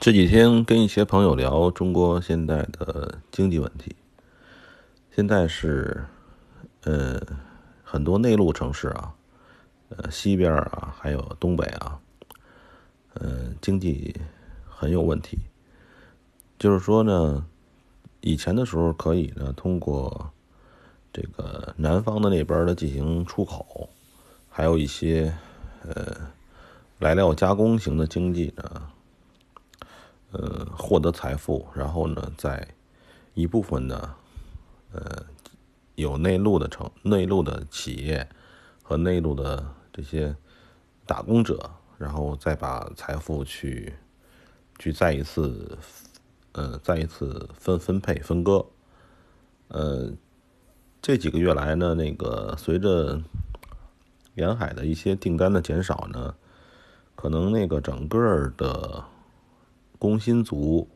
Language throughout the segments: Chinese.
这几天跟一些朋友聊中国现在的经济问题。现在是，呃，很多内陆城市啊，呃，西边啊，还有东北啊，呃，经济很有问题。就是说呢，以前的时候可以呢，通过这个南方的那边的进行出口，还有一些呃来料加工型的经济呢。呃，获得财富，然后呢，在一部分呢，呃，有内陆的城、内陆的企业和内陆的这些打工者，然后再把财富去去再一次，呃，再一次分分配分割。呃，这几个月来呢，那个随着沿海的一些订单的减少呢，可能那个整个的。工薪族，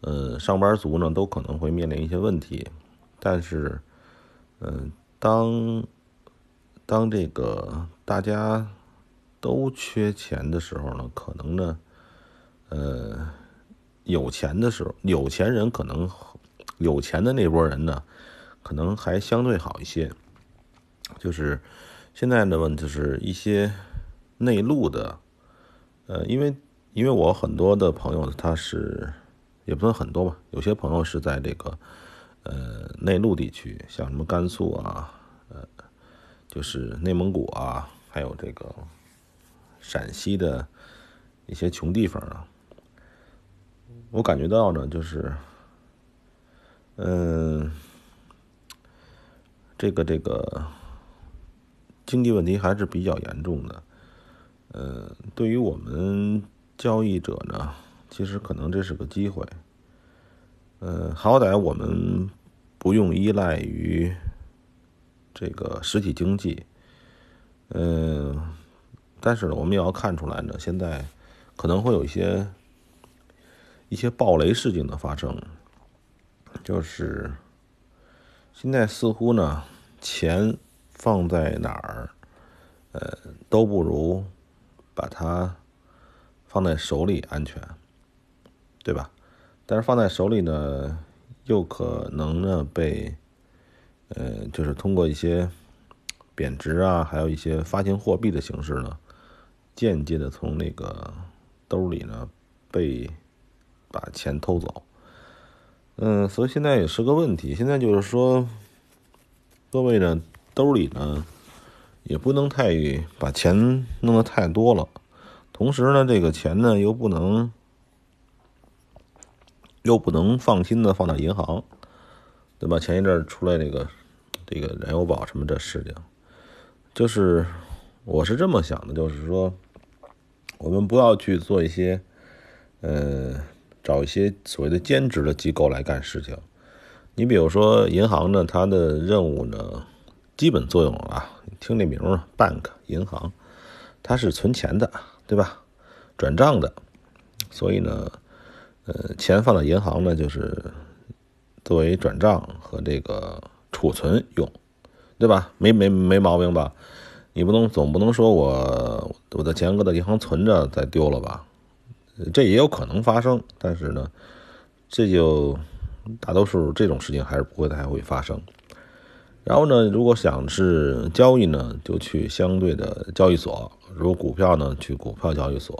呃，上班族呢，都可能会面临一些问题。但是，嗯，当当这个大家都缺钱的时候呢，可能呢，呃，有钱的时候，有钱人可能有钱的那波人呢，可能还相对好一些。就是现在的问题是一些内陆的，呃，因为。因为我很多的朋友，他是也不算很多吧，有些朋友是在这个呃内陆地区，像什么甘肃啊，呃，就是内蒙古啊，还有这个陕西的一些穷地方啊，我感觉到呢，就是嗯，这个这个经济问题还是比较严重的，呃，对于我们。交易者呢，其实可能这是个机会。呃，好歹我们不用依赖于这个实体经济。嗯，但是呢，我们也要看出来呢，现在可能会有一些一些暴雷事件的发生。就是现在似乎呢，钱放在哪儿，呃，都不如把它。放在手里安全，对吧？但是放在手里呢，又可能呢被，呃，就是通过一些贬值啊，还有一些发行货币的形式呢，间接的从那个兜里呢被把钱偷走。嗯，所以现在也是个问题。现在就是说，各位呢兜里呢也不能太把钱弄得太多了。同时呢，这个钱呢又不能又不能放心的放到银行，对吧？前一阵出来那个这个燃油宝什么这事情，就是我是这么想的，就是说我们不要去做一些呃找一些所谓的兼职的机构来干事情。你比如说银行呢，它的任务呢，基本作用啊，听这名儿，bank 银行，它是存钱的。对吧？转账的，所以呢，呃，钱放到银行呢，就是作为转账和这个储存用，对吧？没没没毛病吧？你不能总不能说我我的钱搁在银行存着再丢了吧？这也有可能发生，但是呢，这就大多数这种事情还是不会太会发生。然后呢，如果想是交易呢，就去相对的交易所。如果股票呢，去股票交易所；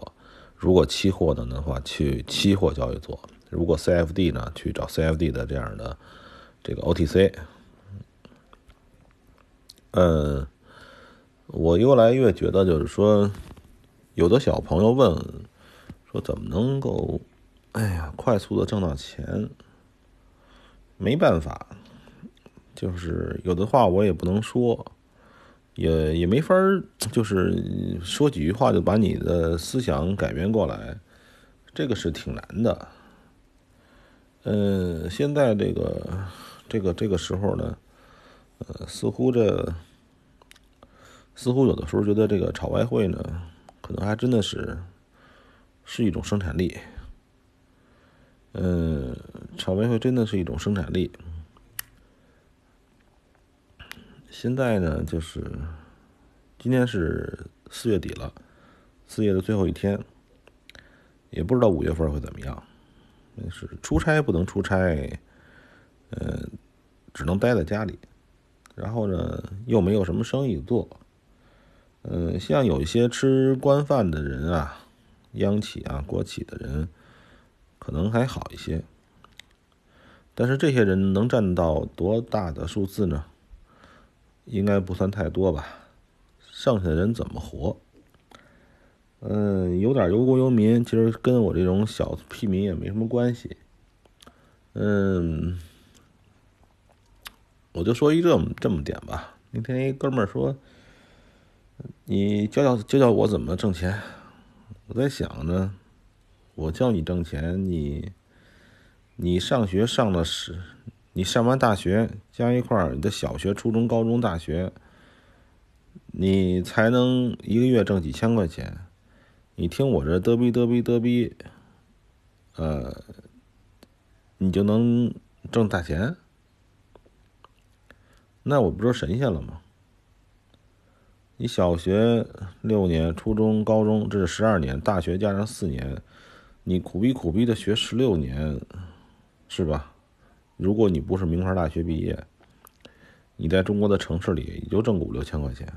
如果期货呢的话，去期货交易所；如果 CFD 呢，去找 CFD 的这样的这个 OTC。嗯，我越来越觉得，就是说，有的小朋友问说，怎么能够，哎呀，快速的挣到钱？没办法，就是有的话我也不能说。也也没法儿，就是说几句话就把你的思想改变过来，这个是挺难的。嗯，现在这个这个这个时候呢，呃，似乎这似乎有的时候觉得这个炒外汇呢，可能还真的是是一种生产力。嗯，炒外汇真的是一种生产力。现在呢，就是今天是四月底了，四月的最后一天。也不知道五月份会怎么样。是出差不能出差，呃，只能待在家里。然后呢，又没有什么生意做。嗯，像有一些吃官饭的人啊，央企啊、国企的人，可能还好一些。但是这些人能占到多大的数字呢？应该不算太多吧。剩下的人怎么活？嗯，有点忧国忧民，其实跟我这种小屁民也没什么关系。嗯，我就说一这么这么点吧。那天一哥们儿说：“你教教教教我怎么挣钱。”我在想呢，我教你挣钱，你你上学上了十，你上完大学加一块儿，你的小学、初中、高中、大学，你才能一个月挣几千块钱。你听我这嘚逼嘚逼嘚逼，呃，你就能挣大钱？那我不是神仙了吗？你小学六年，初中、高中这是十二年，大学加上四年，你苦逼苦逼的学十六年，是吧？如果你不是名牌大学毕业，你在中国的城市里也就挣五六千块钱。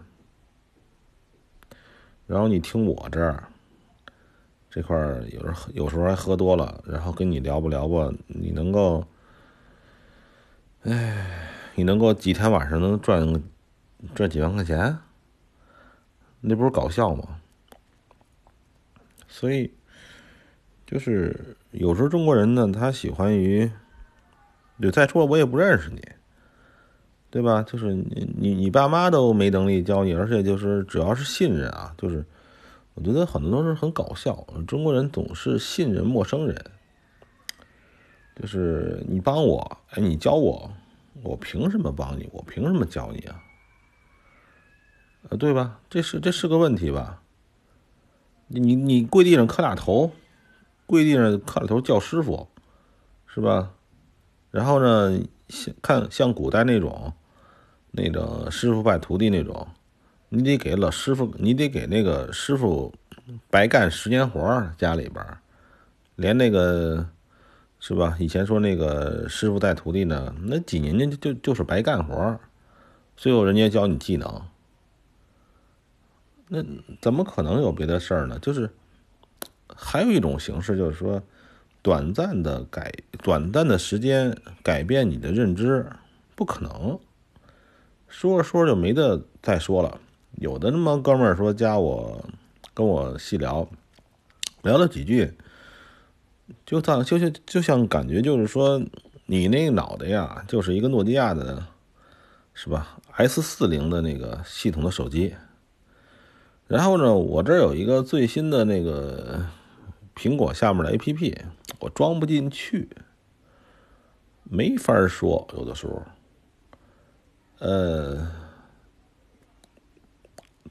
然后你听我这儿。这块儿有时候有时候还喝多了，然后跟你聊吧聊吧，你能够，哎，你能够几天晚上能赚赚几万块钱？那不是搞笑吗？所以，就是有时候中国人呢，他喜欢于，对再说我也不认识你，对吧？就是你你你爸妈都没能力教你，而且就是只要是信任啊，就是。我觉得很多都是很搞笑。中国人总是信任陌生人，就是你帮我，哎，你教我，我凭什么帮你？我凭什么教你啊？呃，对吧？这是这是个问题吧？你你跪地上磕俩头，跪地上磕俩头叫师傅，是吧？然后呢，像看像古代那种，那个师傅拜徒弟那种。你得给老师傅，你得给那个师傅白干十年活家里边连那个是吧？以前说那个师傅带徒弟呢，那几年就就就是白干活最后人家教你技能，那怎么可能有别的事儿呢？就是还有一种形式，就是说短暂的改，短暂的时间改变你的认知，不可能。说着说着就没得再说了。有的那么哥们儿说加我，跟我细聊，聊了几句，就像就像就像感觉就是说，你那个脑袋呀，就是一个诺基亚的，是吧？S 四零的那个系统的手机。然后呢，我这儿有一个最新的那个苹果下面的 APP，我装不进去，没法说，有的时候，呃。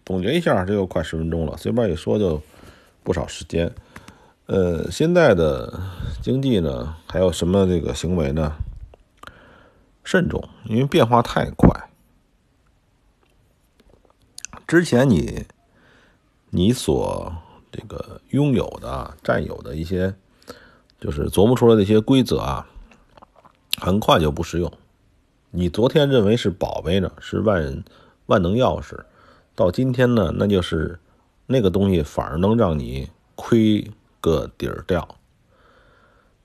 总结一下，这个快十分钟了，随便一说就不少时间。呃，现在的经济呢，还有什么这个行为呢？慎重，因为变化太快。之前你你所这个拥有的、占有的一些，就是琢磨出来的一些规则啊，很快就不适用。你昨天认为是宝贝呢，是万万能钥匙。到今天呢，那就是那个东西反而能让你亏个底儿掉。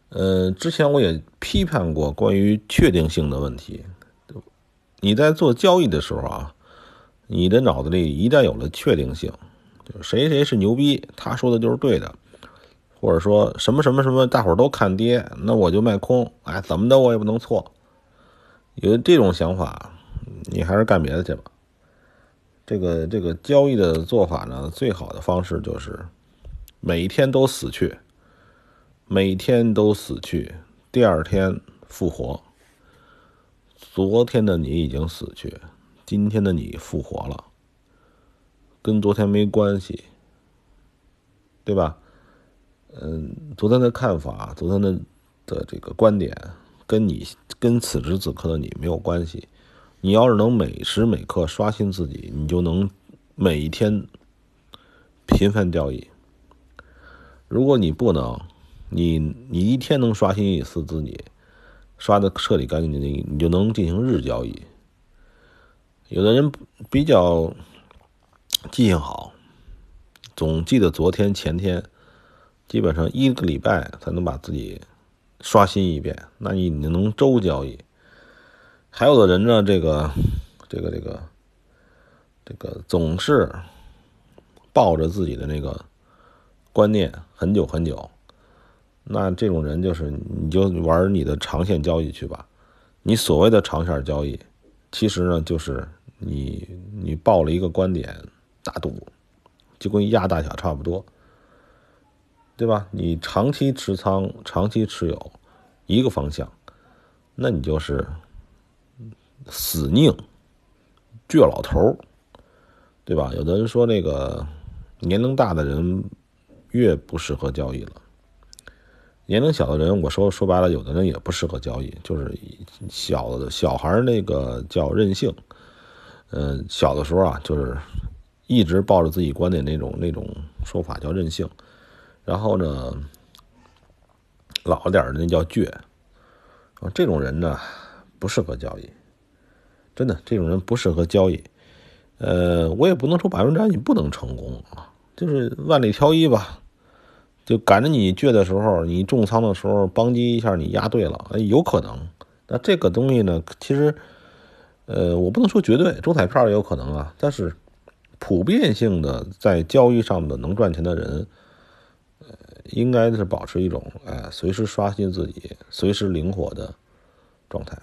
呃，之前我也批判过关于确定性的问题。你在做交易的时候啊，你的脑子里一旦有了确定性，谁谁是牛逼，他说的就是对的，或者说什么什么什么，大伙儿都看跌，那我就卖空，哎，怎么的我也不能错。有这种想法，你还是干别的去吧。这个这个交易的做法呢，最好的方式就是每天都死去，每天都死去，第二天复活。昨天的你已经死去，今天的你复活了，跟昨天没关系，对吧？嗯，昨天的看法，昨天的的这个观点，跟你跟此时此刻的你没有关系。你要是能每时每刻刷新自己，你就能每一天频繁交易。如果你不能，你你一天能刷新一次自己，刷的彻底干净净，你你就能进行日交易。有的人比较记性好，总记得昨天、前天，基本上一个礼拜才能把自己刷新一遍。那你你能周交易？还有的人呢，这个这个这个这个总是抱着自己的那个观念很久很久。那这种人就是你就玩你的长线交易去吧。你所谓的长线交易。其实呢，就是你你报了一个观点大赌，就跟压大小差不多，对吧？你长期持仓、长期持有一个方向，那你就是死拧倔老头对吧？有的人说那个年龄大的人越不适合交易了。年龄小的人，我说说白了，有的人也不适合交易，就是小小孩那个叫任性，嗯，小的时候啊，就是一直抱着自己观点那种那种说法叫任性，然后呢，老点的那叫倔，啊，这种人呢不适合交易，真的，这种人不适合交易，呃，我也不能说百分之百你不能成功啊，就是万里挑一吧。就赶着你倔的时候，你重仓的时候，邦叽一下你压对了，哎，有可能。那这个东西呢，其实，呃，我不能说绝对，中彩票也有可能啊。但是，普遍性的在交易上的能赚钱的人，呃，应该是保持一种哎，随时刷新自己、随时灵活的状态。